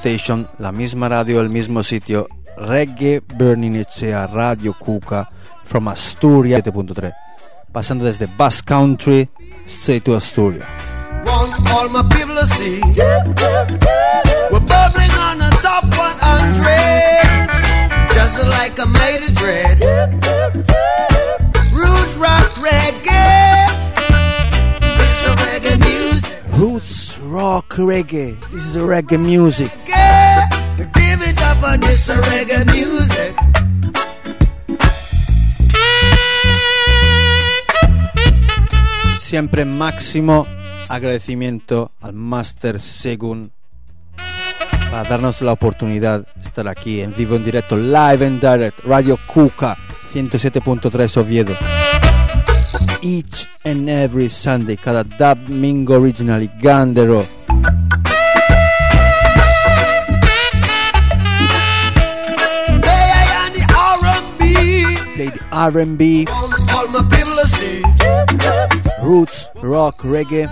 station, la misma radio, el mismo sitio. Reggae Burning Echea Radio Cuca from Asturias 7.3. Pasando desde Basque Country straight to Asturias. Want all my people to see. We're bubbling on the top 100. Just like a dread. Roots rock reggae. It's a reggae music. Roots rock reggae. This is reggae music. This reggae. Siempre máximo agradecimiento al Master Segun para darnos la oportunidad de estar aquí en vivo, en directo, live and direct, Radio Cuca 107.3 Oviedo. Each and every Sunday, cada domingo original y gandero. R&B, roots, rock, reggae.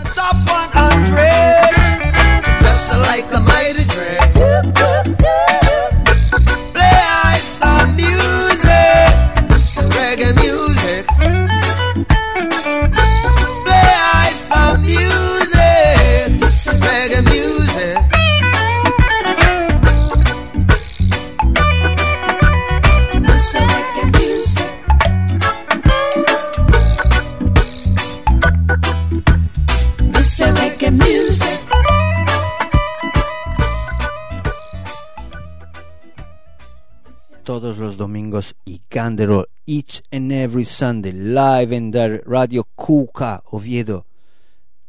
Domingos y Candero each and every Sunday live en der Radio Cuca Oviedo.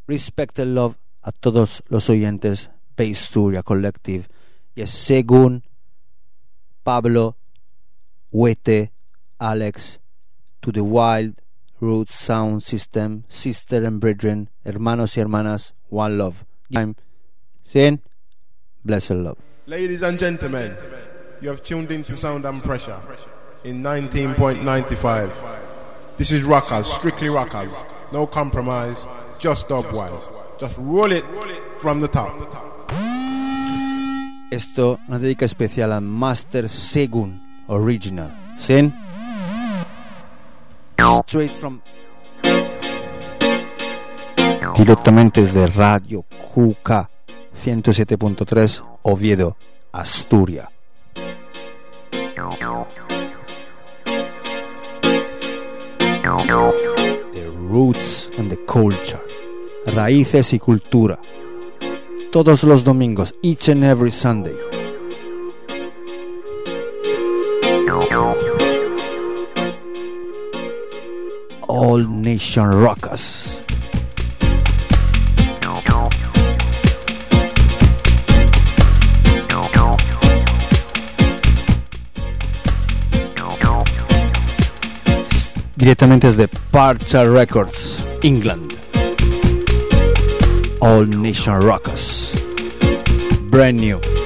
Respect and love a todos los oyentes Sturia Collective y según Pablo, Huete, Alex, To the Wild, Roots Sound System, Sister and Brethren, hermanos y hermanas, One Love. Time, sin, blessed love. Ladies and gentlemen, you have tuned into Sound and Pressure in 19.95. This is Rockers, strictly Rockers. No compromise, just dubwise. Just roll it from the top. Esto una dedica especial al Master Segun Original. ¿Sí? Straight from. Directamente desde Radio QK 107.3 Oviedo, Asturias. The roots and the culture. Raíces y cultura. Todos los domingos, each and every Sunday. All Nation Rockers. Directamente desde Parcha Records, England. All Nation Rockers. Brand new.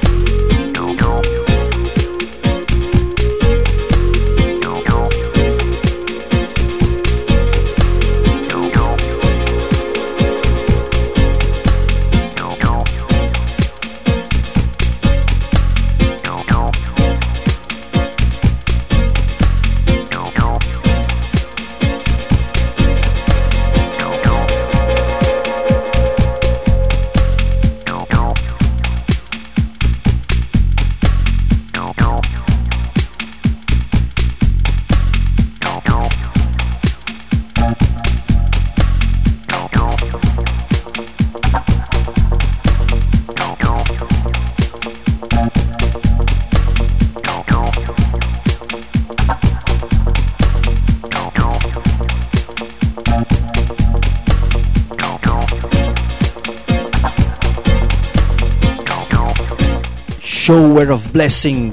blessing,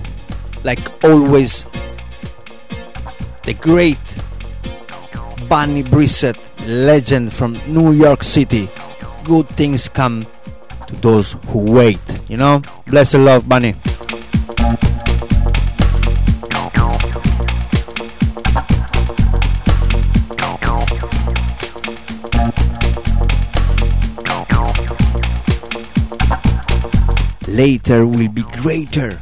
like always, the great Bunny Brissett, legend from New York City. Good things come to those who wait. You know, bless the love, Bunny. Later will be greater.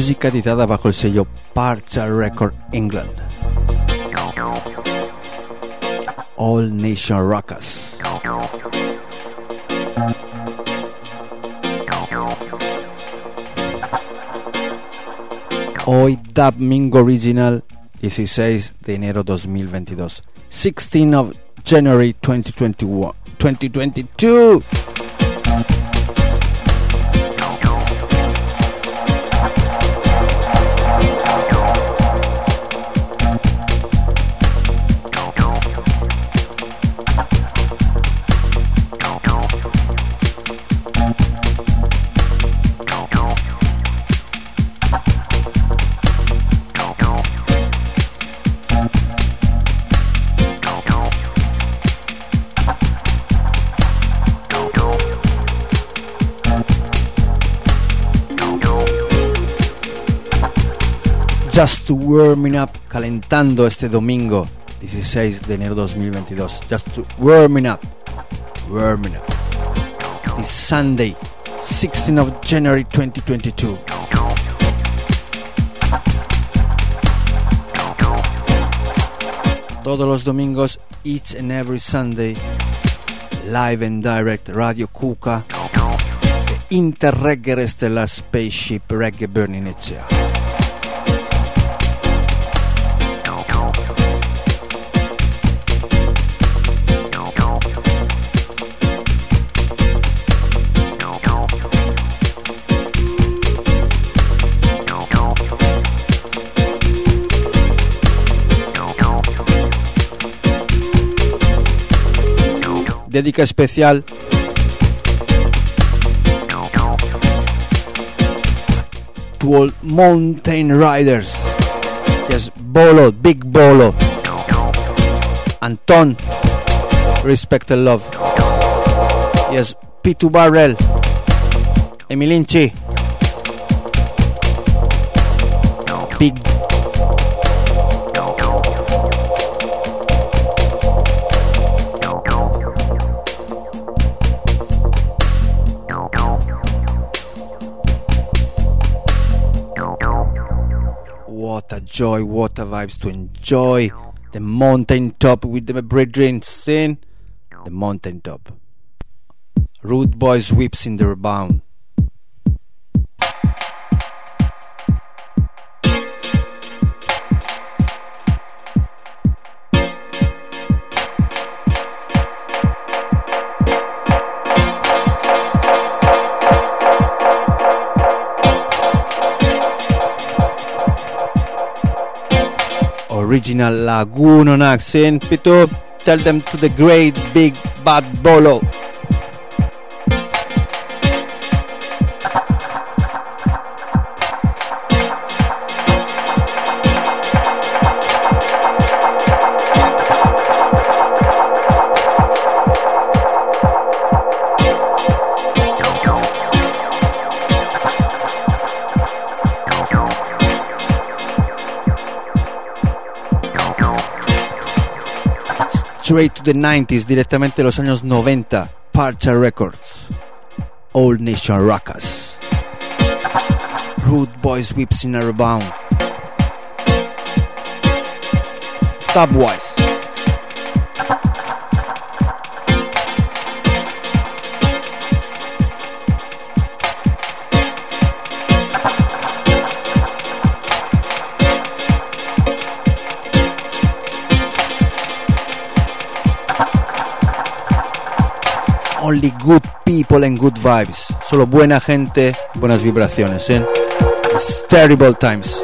Música editada bajo el sello Parcha Record England. All Nation Rockers. Hoy Dub Mingo Original 16 de enero 2022. 16 of January 2021. 2022. Just to Warming Up, calentando este domingo 16 de enero 2022. Just to Warming Up, Warming Up. This Sunday, 16 of January 2022. Todos los domingos, each and every Sunday, live and direct, Radio Cuca, Interregger Stellar Spaceship Reggae Burn Inizia. Dedica especial to all mountain riders. Yes, Bolo, Big Bolo. Anton, respect and love. Yes, P2 Barrel. Emilinci. Big What a joy, a vibes to enjoy the mountain top with the brethren sin the mountain top. Rude boys whips in the rebound. Original Lagoon on accent. Pito, tell them to the great big bad bolo. Straight to the 90s, directamente los años 90. Parcha Records. Old Nation Rockers. Rude Boys Whips in a Rebound. Tabwise. Only good people and good vibes. Solo buena gente, buenas vibraciones, ¿eh? It's terrible times.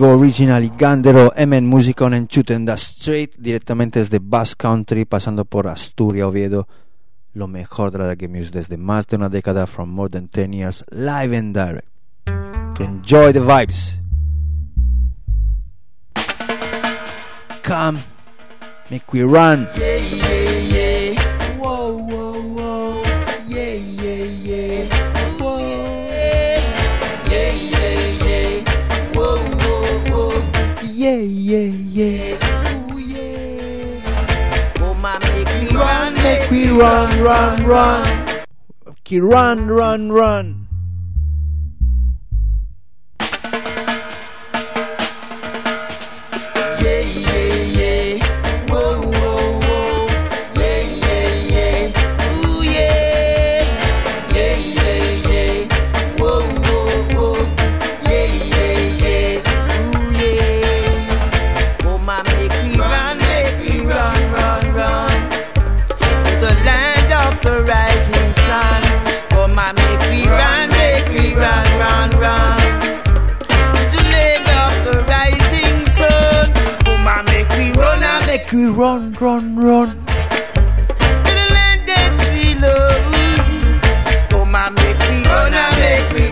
algo original y gandero M Musicon en Chuten the Street directamente desde Bass Country pasando por Asturias, Oviedo. Lo mejor de la reggae music desde más de una década from more than 10 years live and direct. To enjoy the vibes. Come make we run. yeah, yeah. yeah, Ooh, yeah. Oh, and make me run, make me run, run, run. Okay, run, run, run.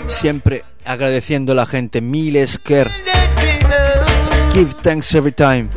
Siempre agradeciendo a la gente, mil esquer. Give thanks every time.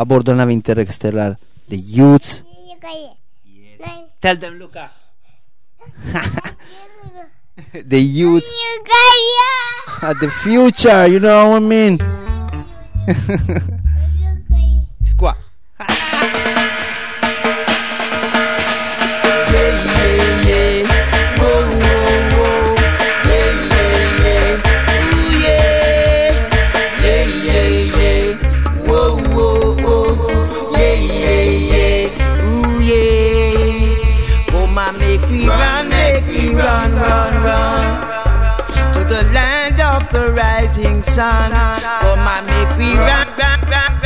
a interestelar, nave the youths. Tell them, Luca. the youth at the future, you know what I mean? me run, make me run, run, run. To the land of the rising sun. Come on, make me run, run, run,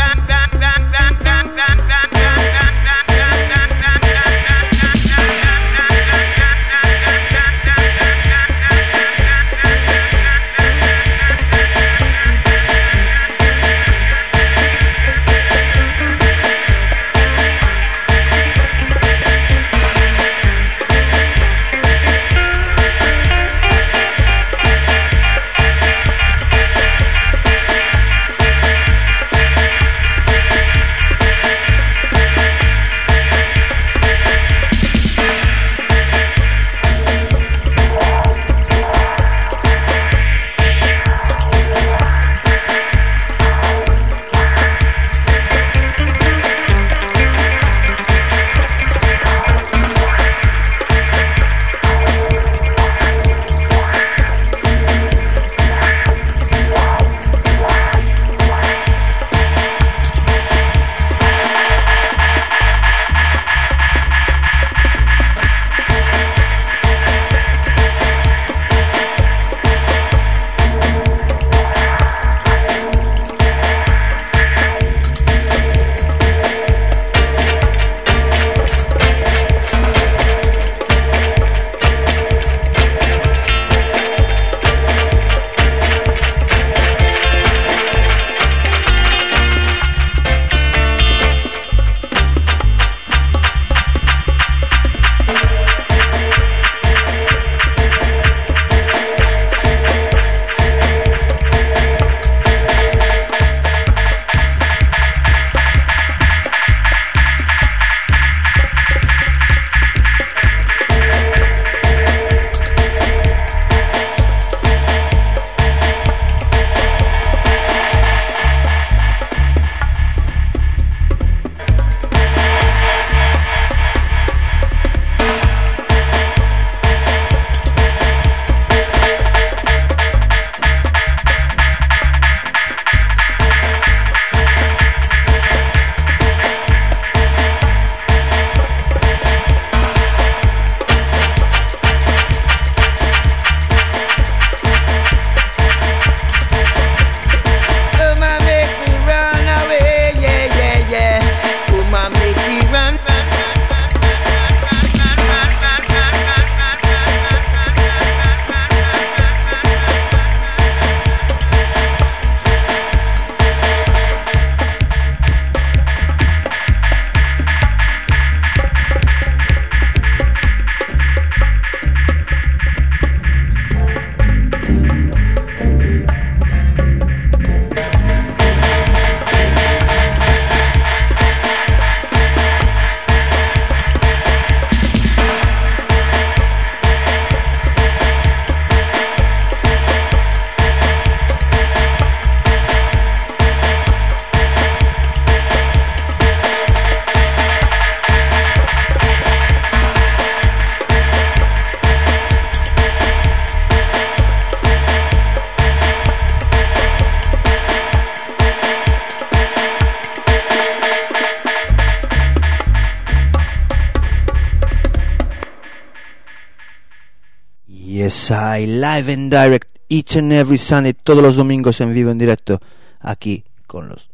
Yes, I live and direct each and every Sunday, todos los domingos en vivo en directo, aquí con los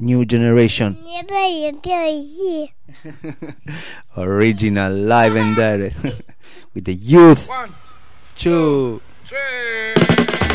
New Generation Original Live and Direct with the youth. One, Two. three.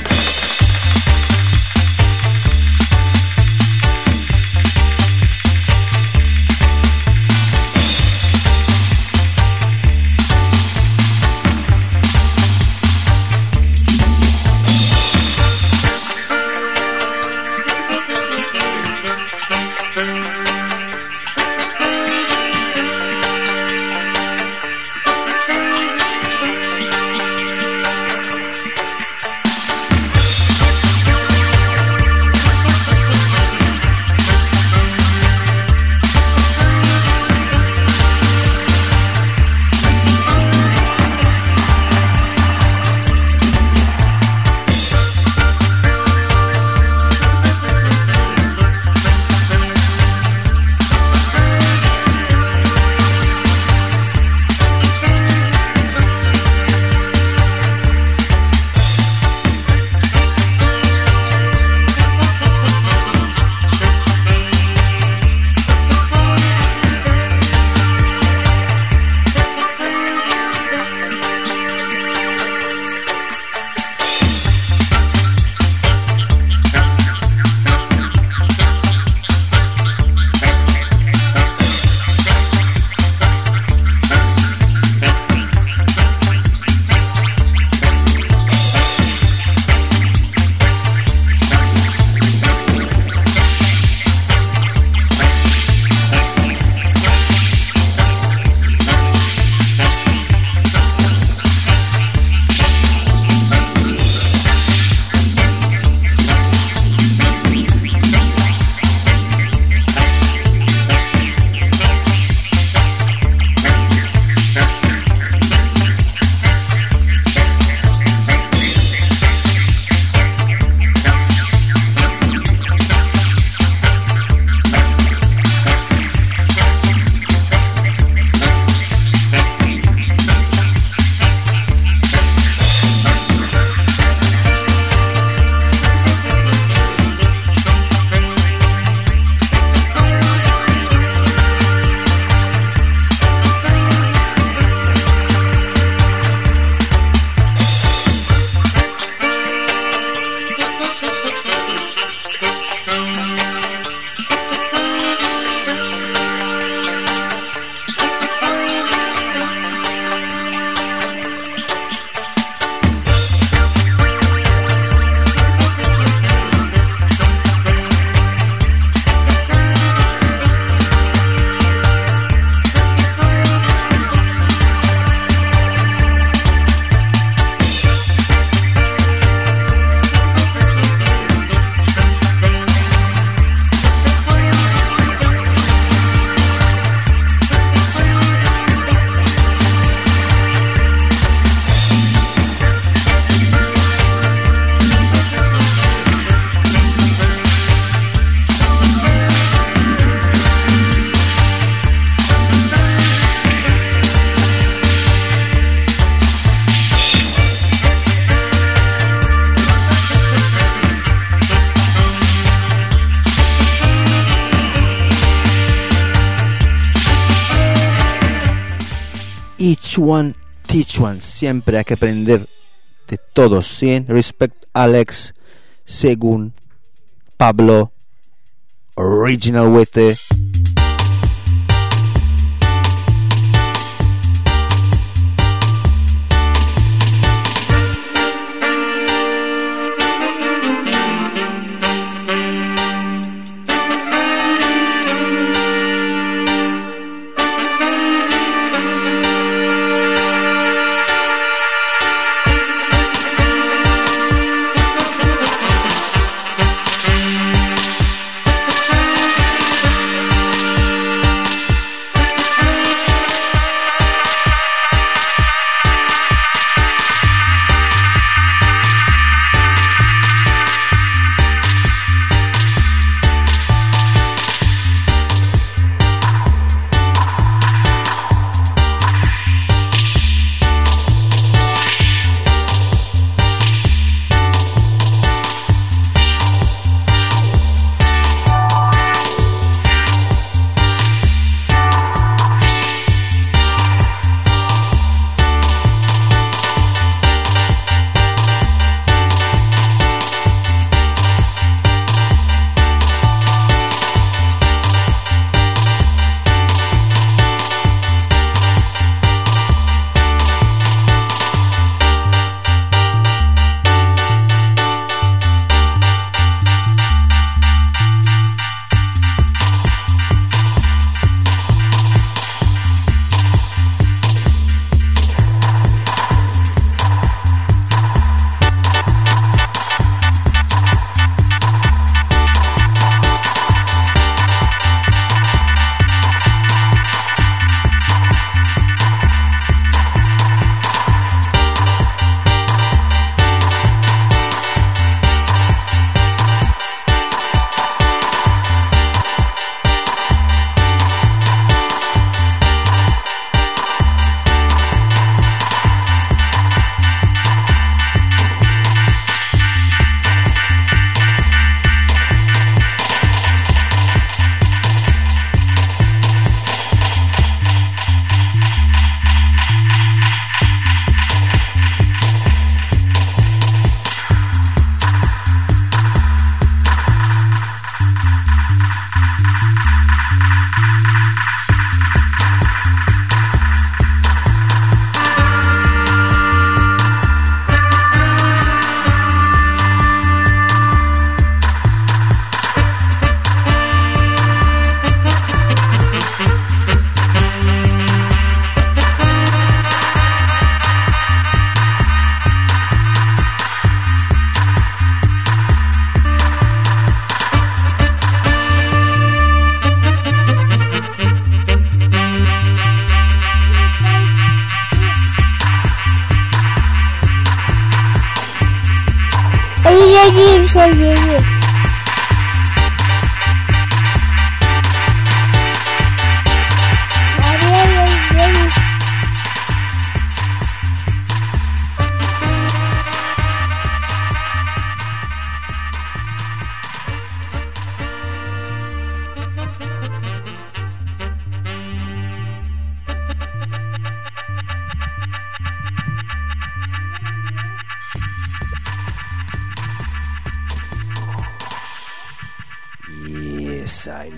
Siempre hay que aprender de todos. ¿sí? Respect Alex, Según, Pablo, Original Wete.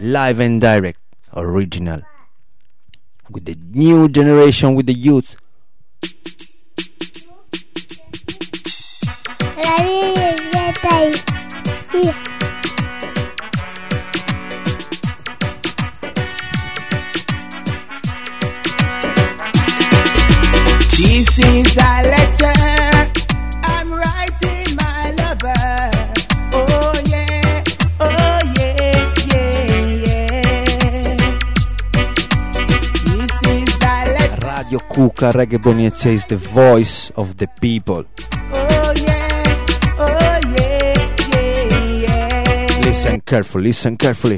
Live and direct, original, with the new generation, with the youth. Kuka Reggae Boniezia is the voice of the people. Oh yeah, oh yeah, yeah, yeah. Listen carefully, listen carefully.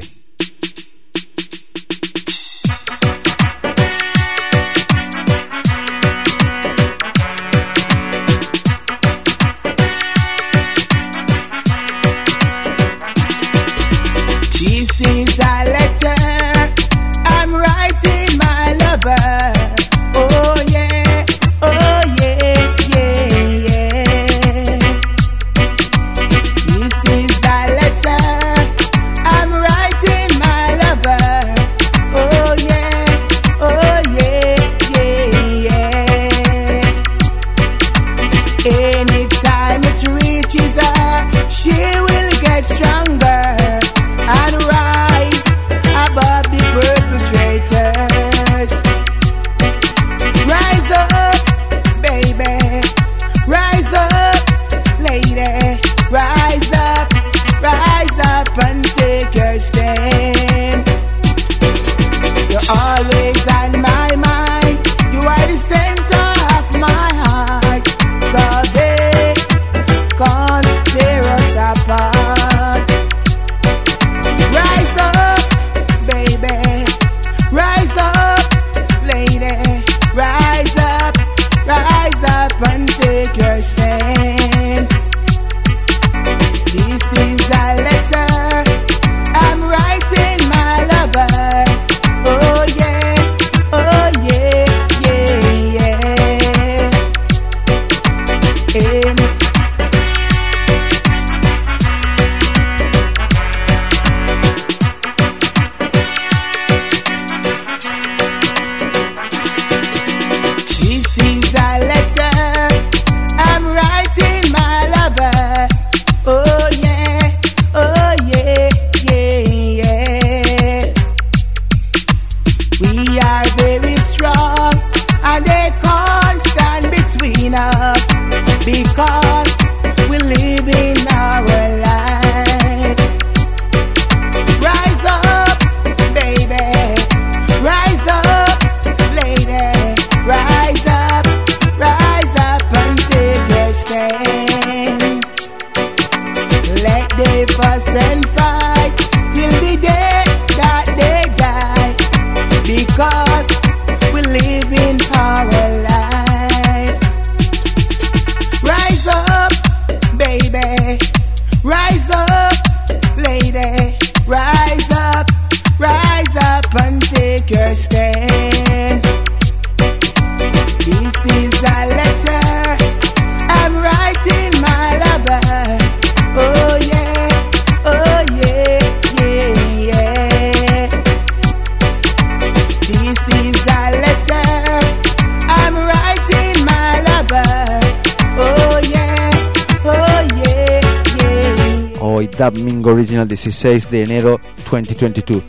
16 de enero 2022.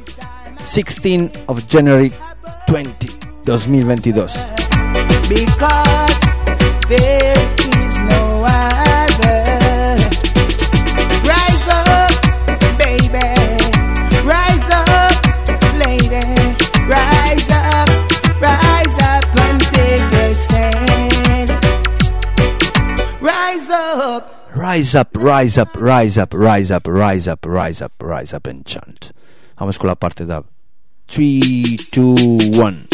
16 of January 20, 2022. Rise up, rise up, rise up, rise up, rise up, rise up, rise up and chant. Vamos con la parte de 3, 2, 1.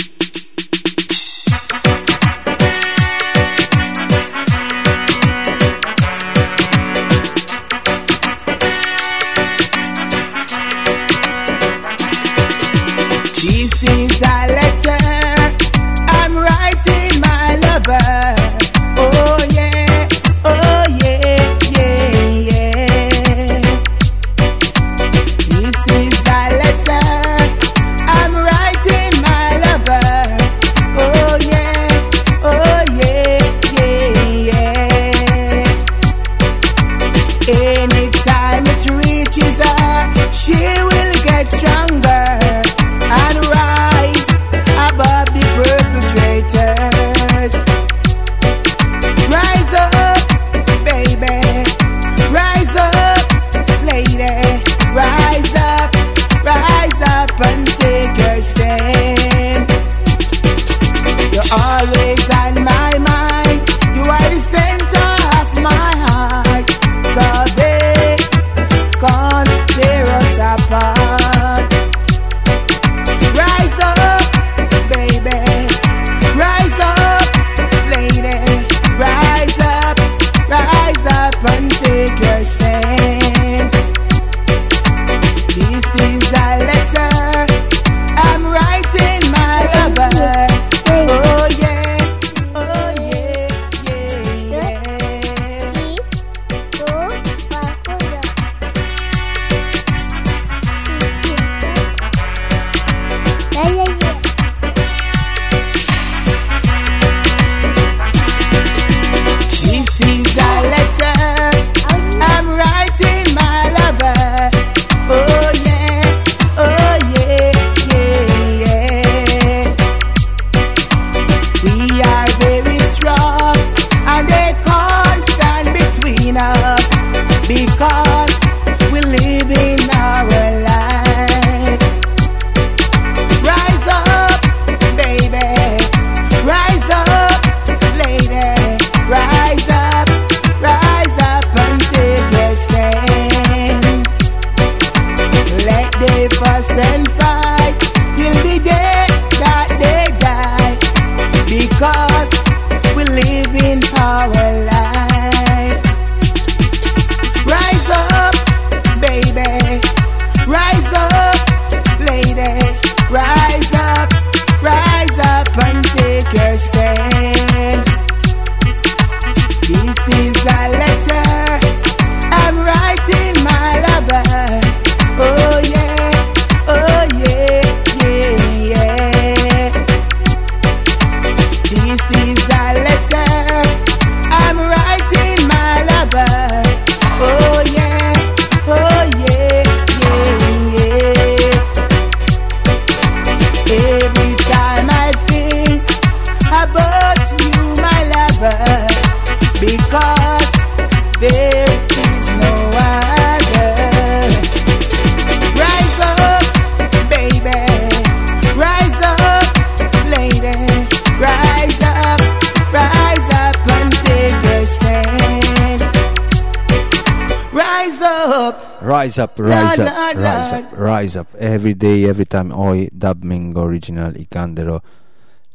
Every day, every time. Hoy, Dubbing Original y Candero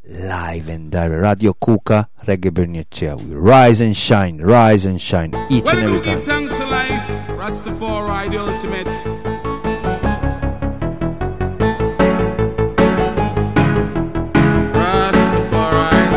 live and direct. Radio Kuka, Reggae Bernicea. We rise and shine, rise and shine each Well, and every time. thanks to life, Rastafari, the ultimate. Rastafari,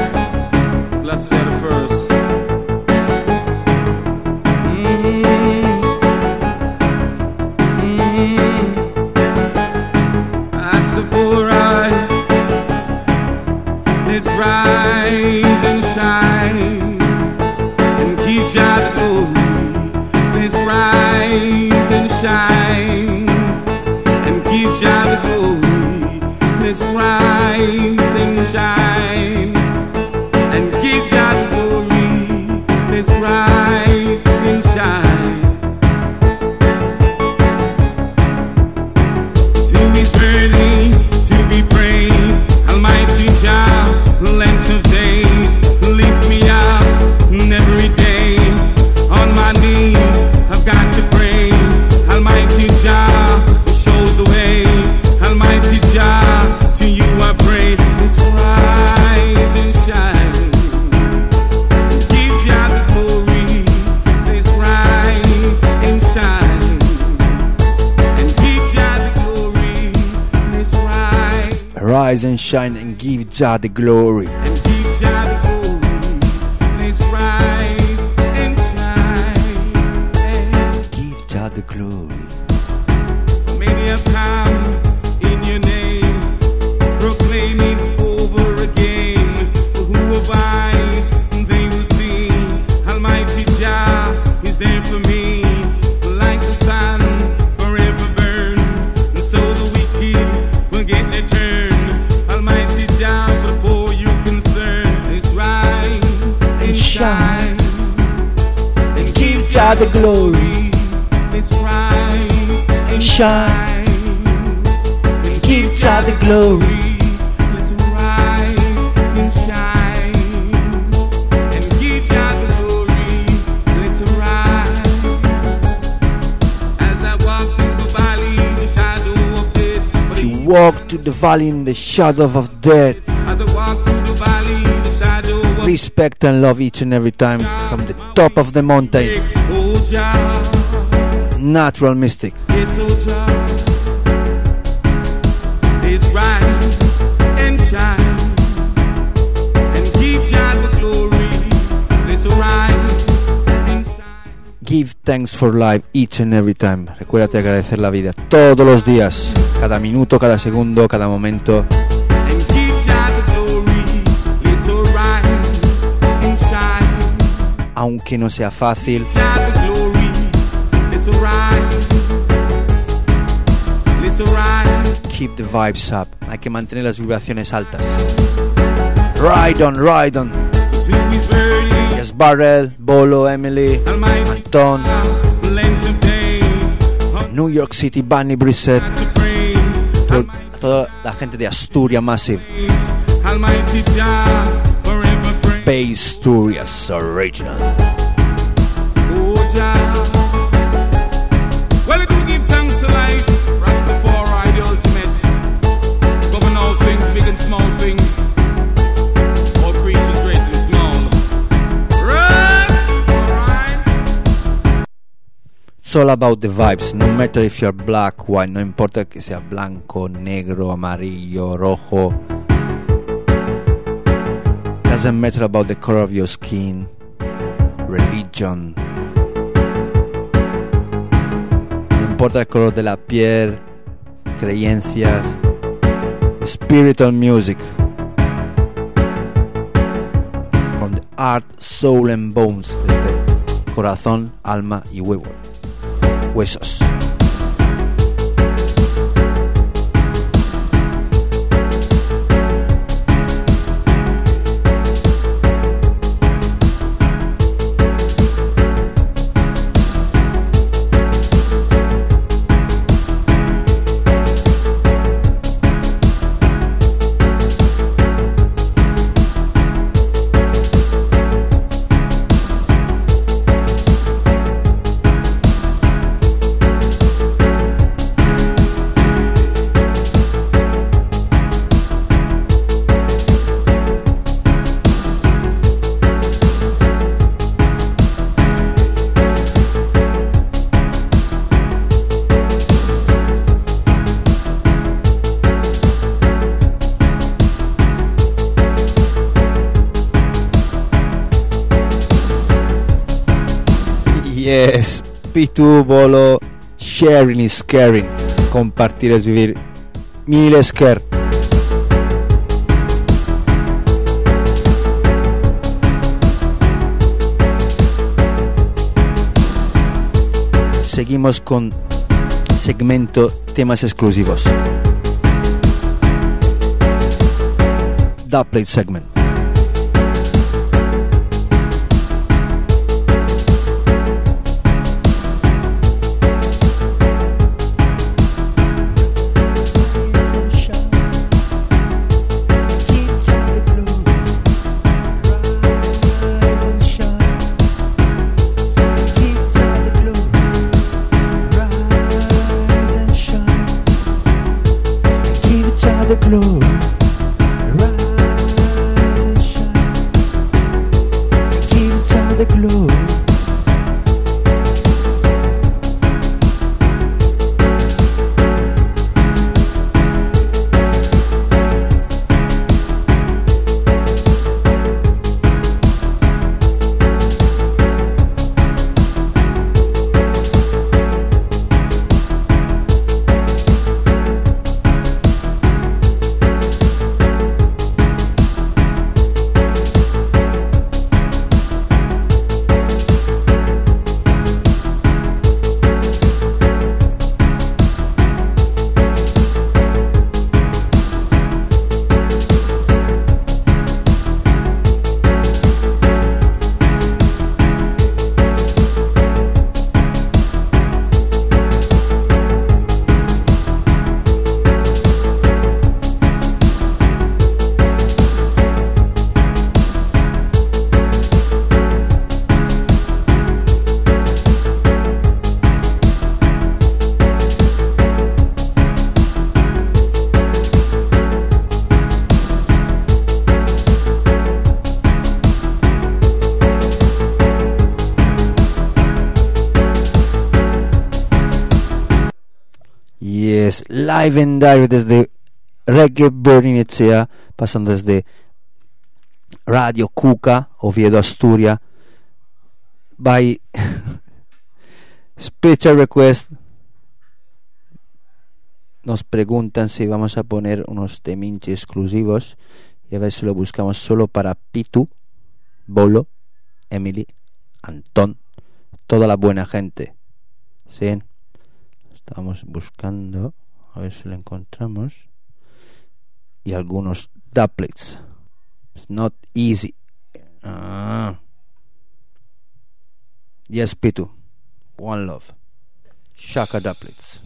rise and shine and give Jah the glory. The valley in the shadow of death, As I walk through the valley, the shadow of respect and love each and every time from the top of the mountain. Oh. Natural mystic. Oh, Give thanks for life each and every time. Recuérdate agradecer la vida todos los días, cada minuto, cada segundo, cada momento. Aunque no sea fácil, keep the vibes up. Hay que mantener las vibraciones altas. Ride on, ride on. Barrel, Bolo, Emily, Anton. New York City, Bunny Brissett, toda la gente de Asturia Massive. Bass Asturias Original. It's all about the vibes. No matter if you're black, white, no importa que sea blanco, negro, amarillo, rojo. Doesn't matter about the color of your skin, religion. No importa el color de la piel, creencias. Spiritual music. From the art, soul and bones. Corazón, alma y huevo huesos. P2 Bolo, sharing is caring. Compartir es vivir. Mil care. Seguimos con segmento temas exclusivos. Dubplate segment. Desde Reggae Burning pasando desde Radio Cuca, Oviedo, Asturias, by Special Request. Nos preguntan si vamos a poner unos teminchi exclusivos y a ver si lo buscamos solo para Pitu, Bolo, Emily, Antón, toda la buena gente. ¿Sí? Estamos buscando, a ver si lo encontramos. Y algunos doublets. It's not easy. Ah. Yes, Pitu. One love. Shaka doublets.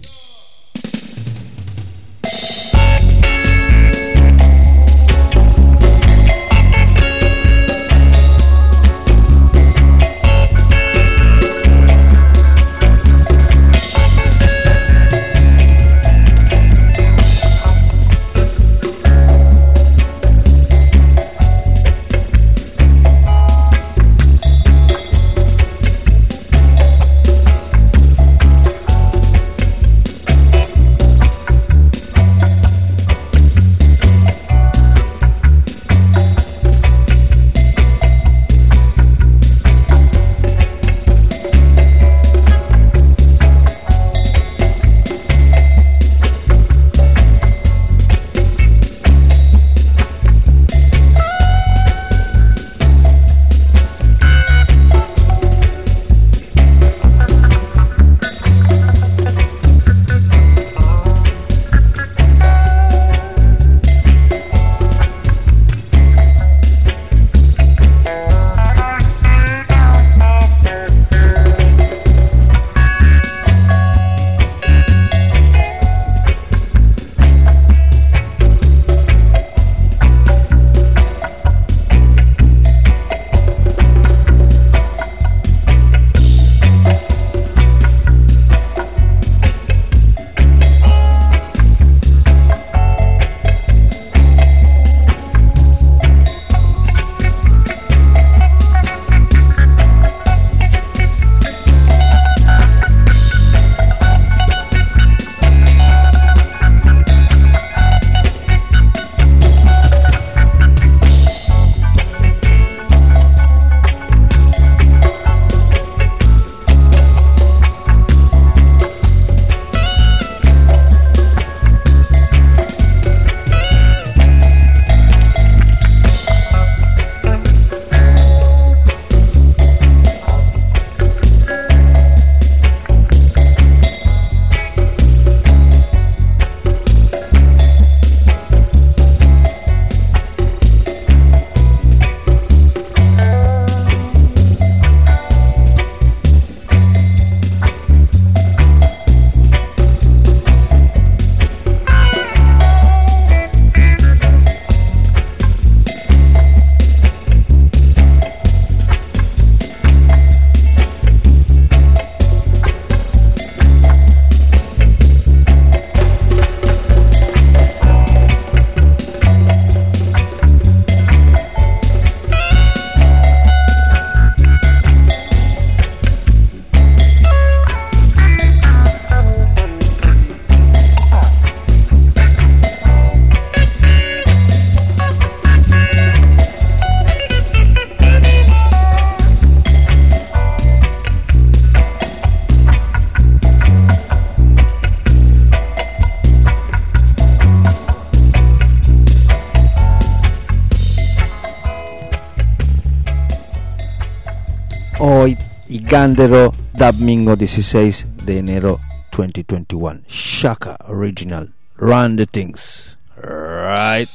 Candero Domingo 16 de enero 2021. Shaka Original. Run the things. Right.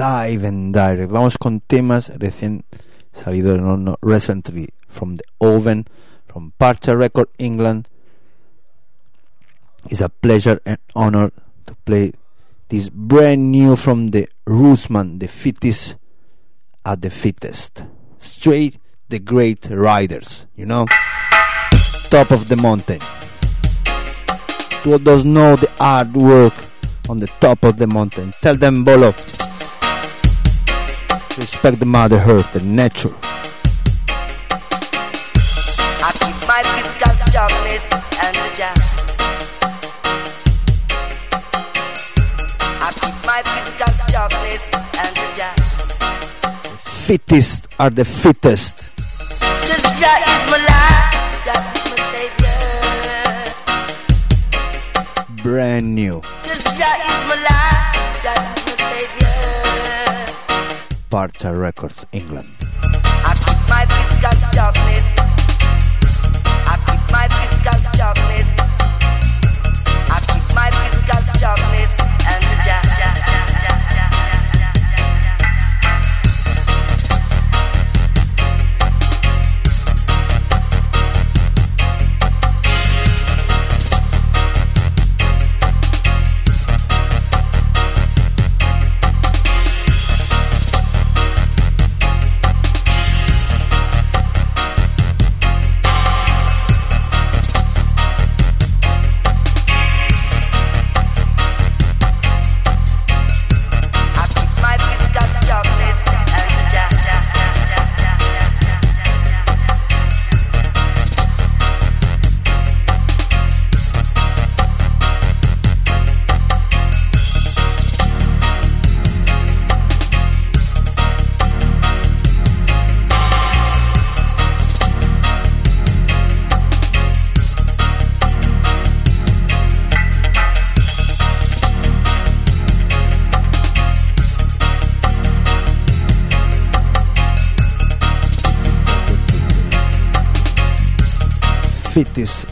Live and direct. Vamos con temas recién salidos no, no, recently from the oven, from Parcha Record England. It's a pleasure and honor to play this brand new from the Roosman, the fittest at the fittest. Straight the great riders, you know? Top of the mountain. Who does know the hard work on the top of the mountain? Tell them, Bolo. Respect the mother earth, the nature. I keep my physical strongness and the jazz. I keep my physical strongness and the jazz. Fittest are the fittest. Just Jah is my life, Jah is my savior. Brand new. Parcha Records, England.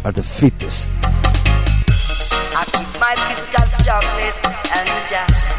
Are the fittest. I keep my physical and just.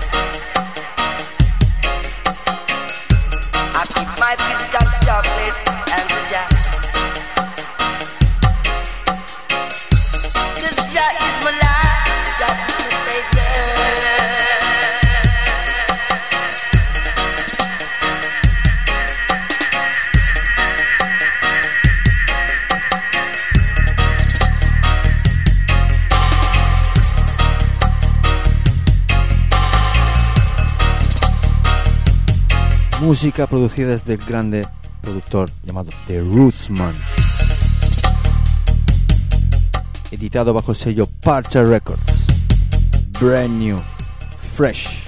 Música producida desde el grande productor llamado The Rootsman. Editado bajo el sello Parcha Records. Brand new, fresh.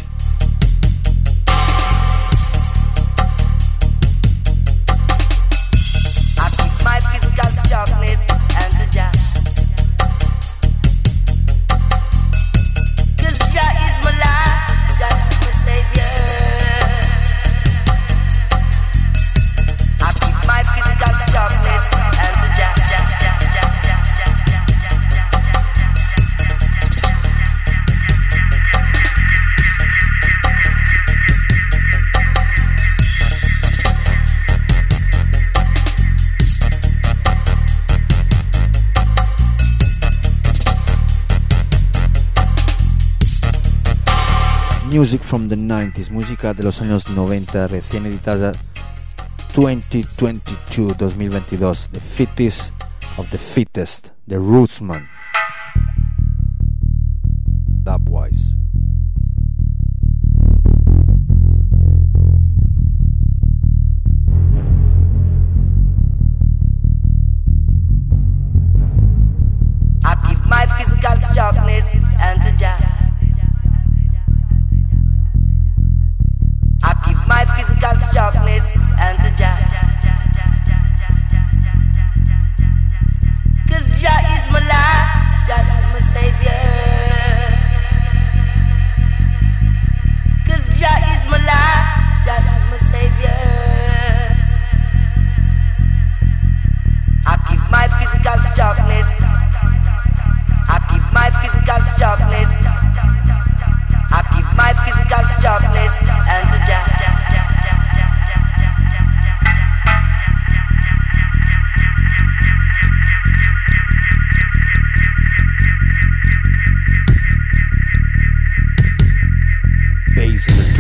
Music from the 90s, música de los años 90, recién editada 2022-2022, The Fittest of the Fittest, The Rootsman.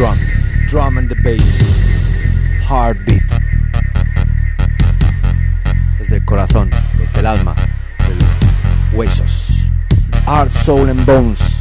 Drum, drum and the bass, heartbeat. Desde el corazón, desde el alma, de los huesos. Heart, soul and bones.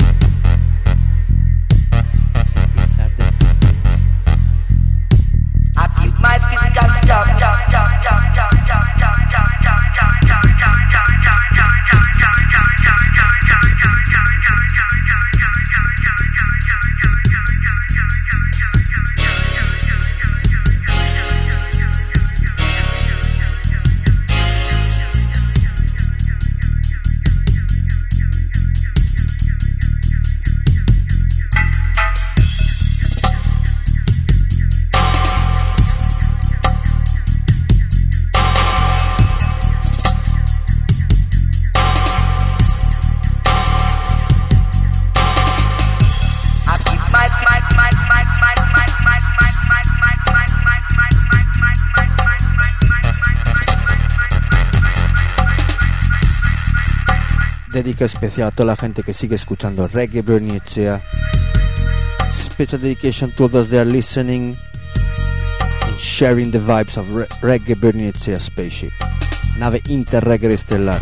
Dedica especial a toda la gente que sigue escuchando Reggae Bernicea. Special dedication to those that are listening and sharing the vibes of Re- Reggae Bernicea Spaceship. Nave interreggae estelar.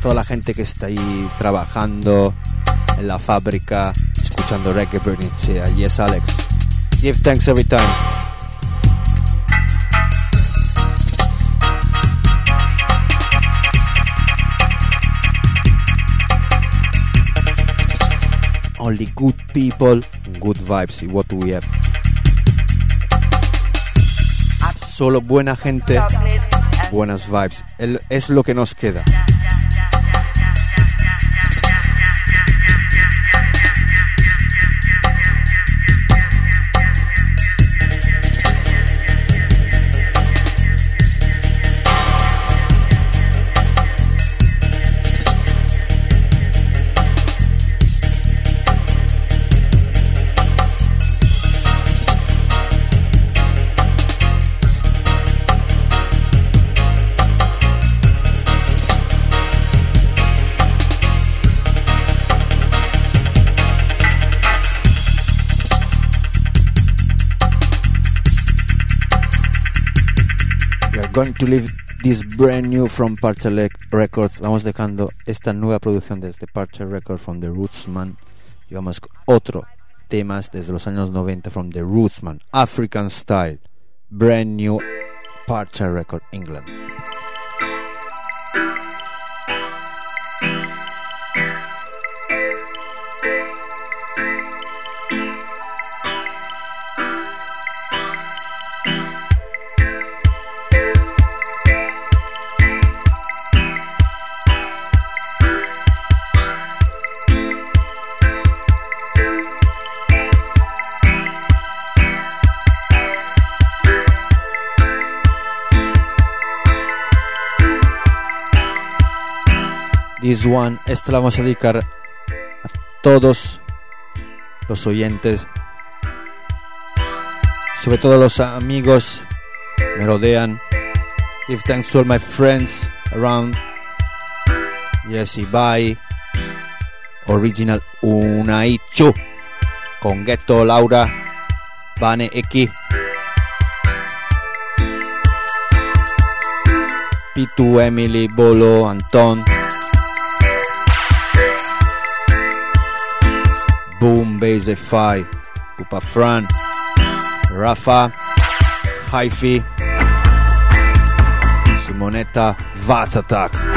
Toda la gente que está ahí trabajando en la fábrica, escuchando Reggae Bernicea. Yes, Alex. Give thanks every time. Only good people, good vibes. Y what do we have? Solo buena gente, buenas vibes. El- es lo que nos queda. Going to leave this brand new from Parcher Records. Vamos dejando esta nueva producción desde Parcher Records from The Rootsman. Y vamos con otro temas desde los años 90 from The Rootsman. African Style. Brand new Parcher Record England. This one, esta la vamos a dedicar a todos los oyentes, sobre todo los amigos me rodean. Give thanks to all my friends around. Jesse Bye, Original Unaichu, con Ghetto Laura, Bane X. Pitu, Emily, Bolo, Anton. Bombay Zephi, Upafran, Rafa, Haifi, Simonetta, Vasatak.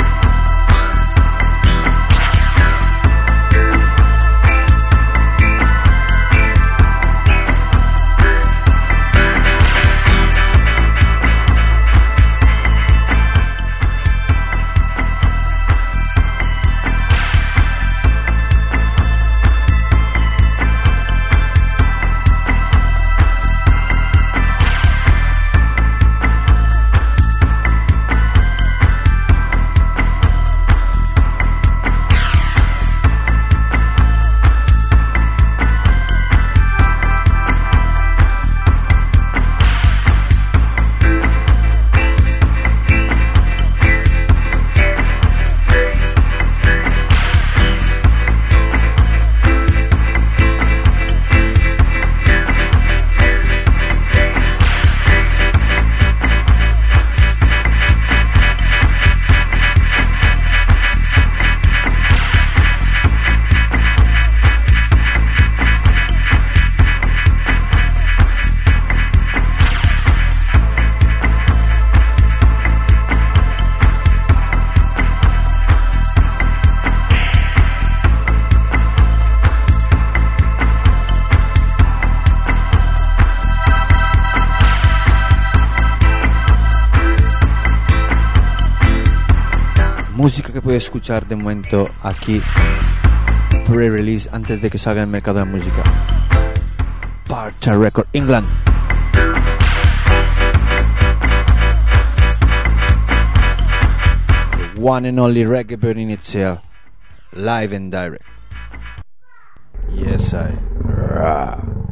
Música que puedes escuchar de momento aquí pre-release antes de que salga el mercado la música. Parcha Record England. One and only reggae bird in itself live and direct. Yes I. Rah.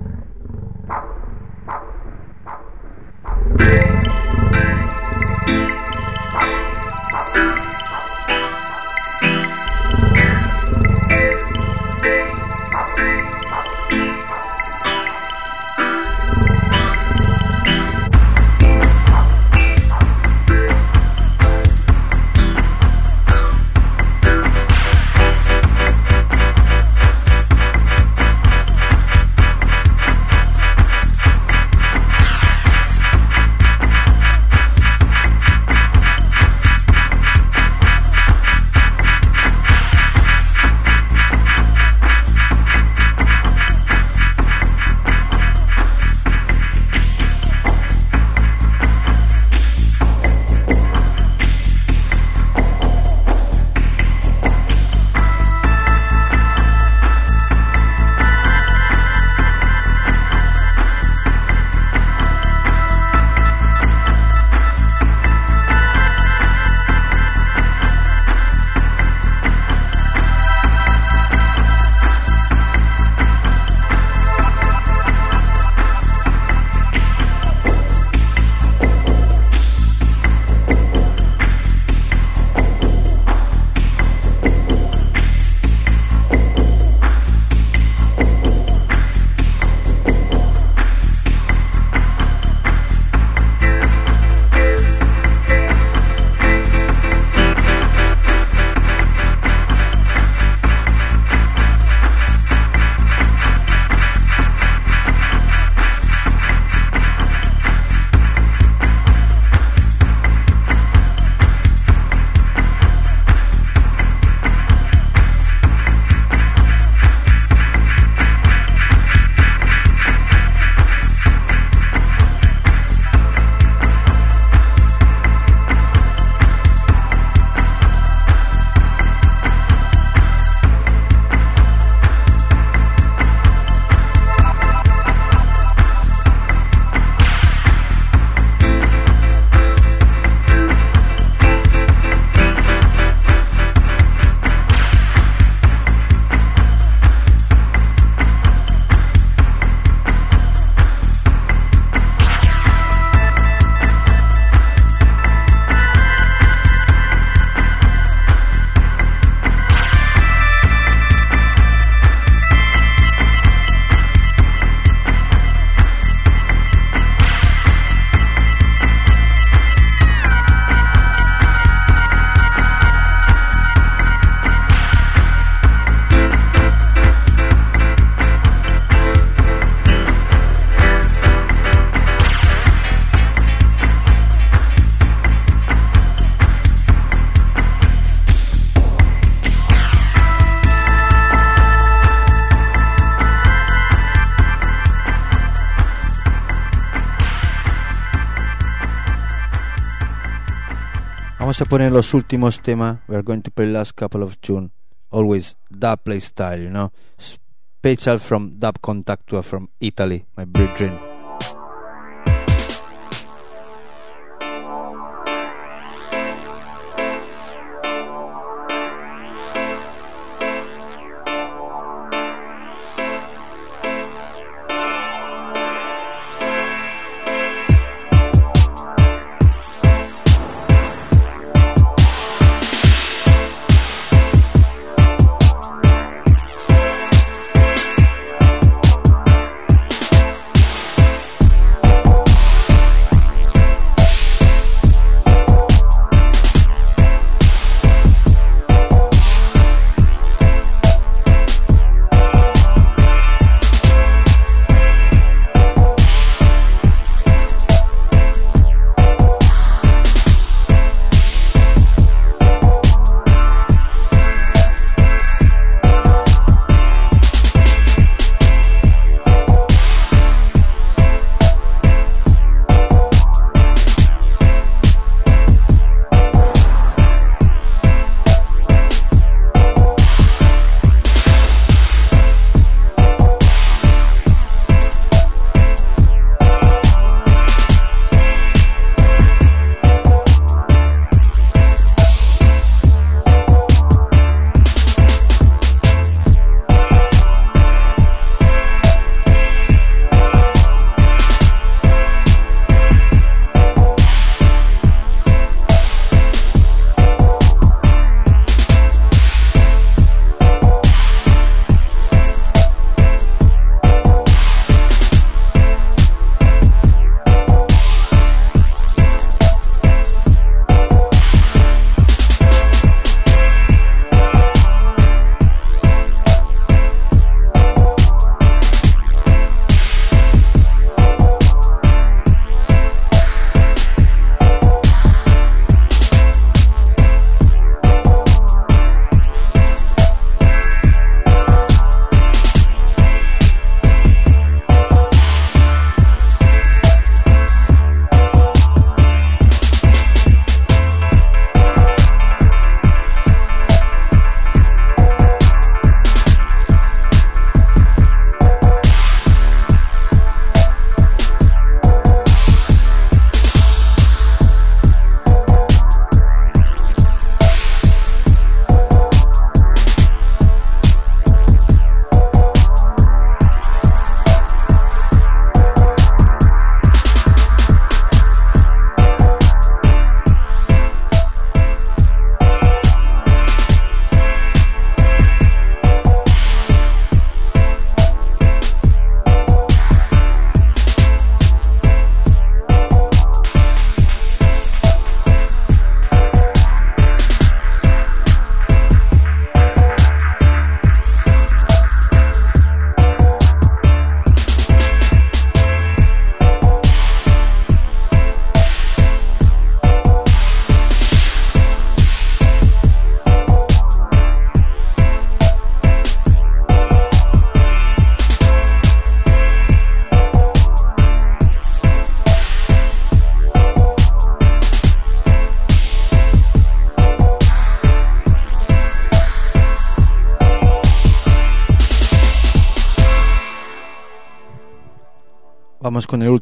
Vamos a poner los últimos temas. We're going to play last couple of June. Always dub play style, you know. Special from Dub Contactua from Italy, my brethren.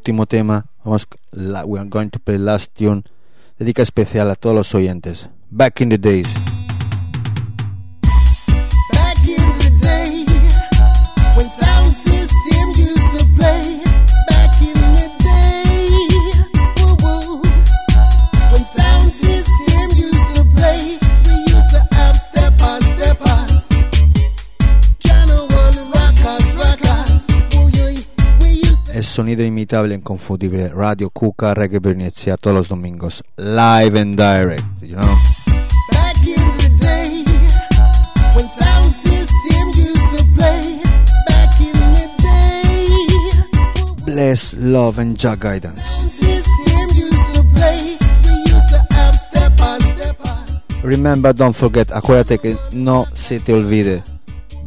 Último tema. Vamos, la, we are going to play last tune. Dedica especial a todos los oyentes. Back in the days. El sonido imitable, inconfundible. Radio Cuca, Reggae Bernicea, todos los domingos. Live and direct, you know. Back in the day, when sound system used to play. Back in the day, Bless, love and Jah guidance. Remember, don't forget, acuérdate que no se te olvide.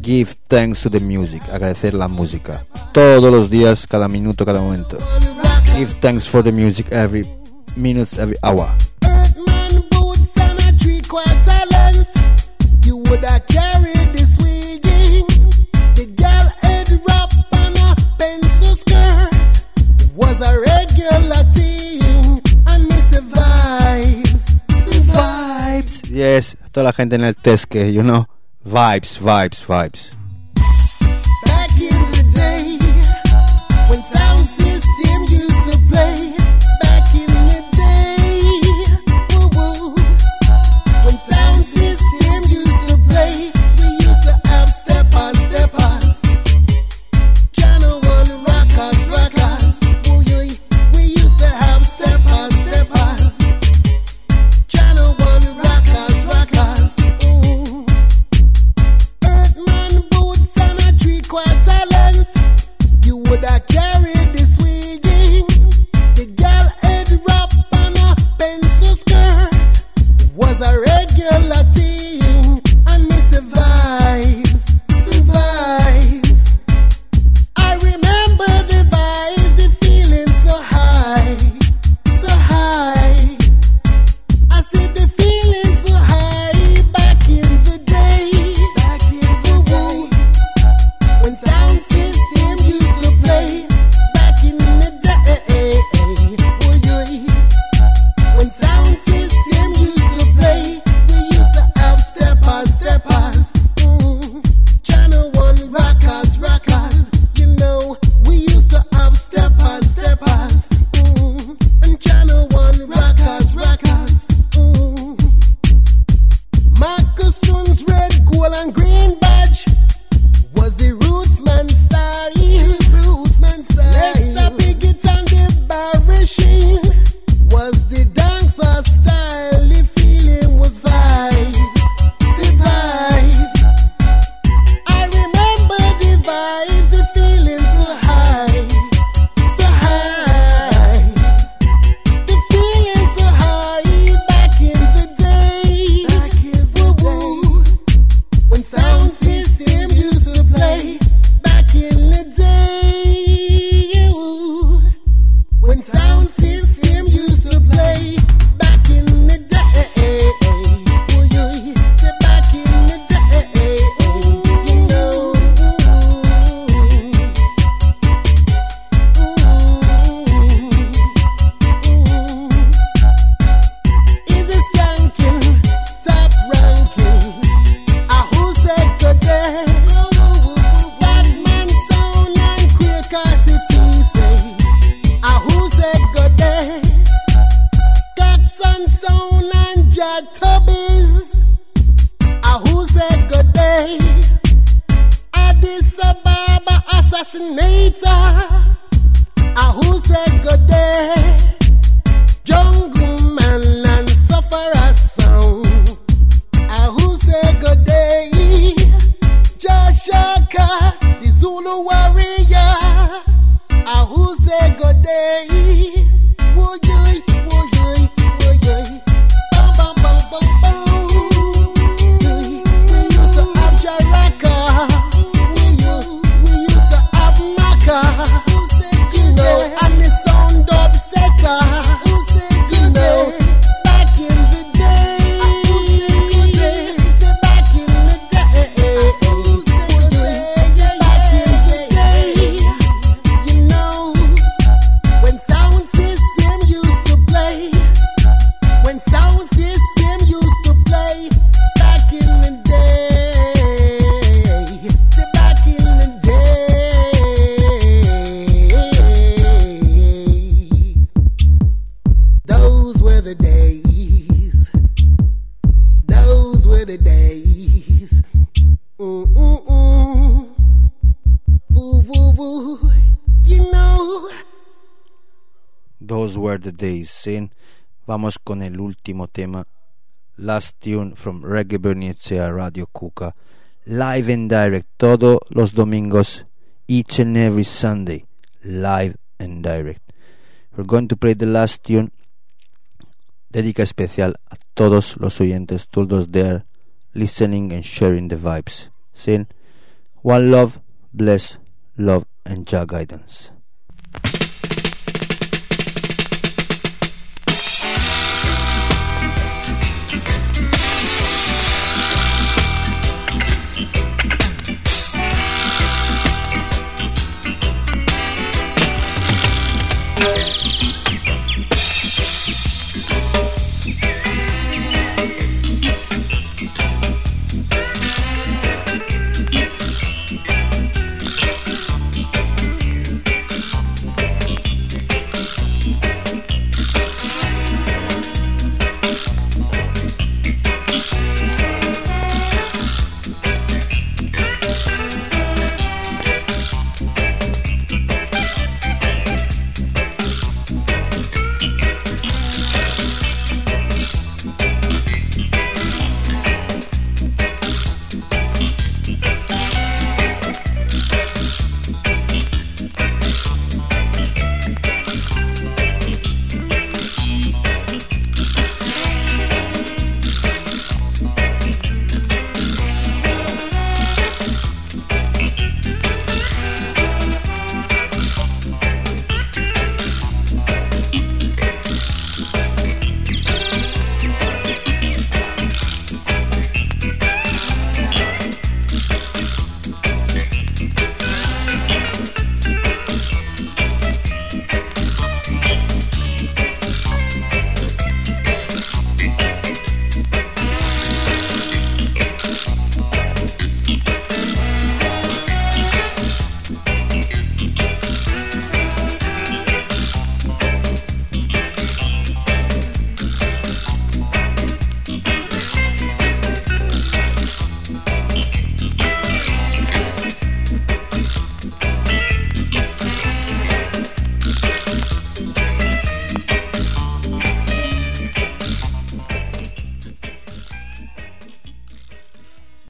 Give thanks to the music, agradecer la música. Todos los días, cada minuto, cada momento. Give thanks for the music every minute, every hour. Yes, toda la gente en el test que, you know. Vibes, vibes, vibes. woo, woo, woo, you know. Those were the days, sin. Vamos con el último tema. Last tune from Reggae Bernicea Radio Cuca. Live and direct todos los domingos, each and every Sunday. Live and direct. We're going to play the last tune. Dedica especial a todos los oyentes, todos there, listening and sharing the vibes. Sin. One love, bless, love, and Jah guidance.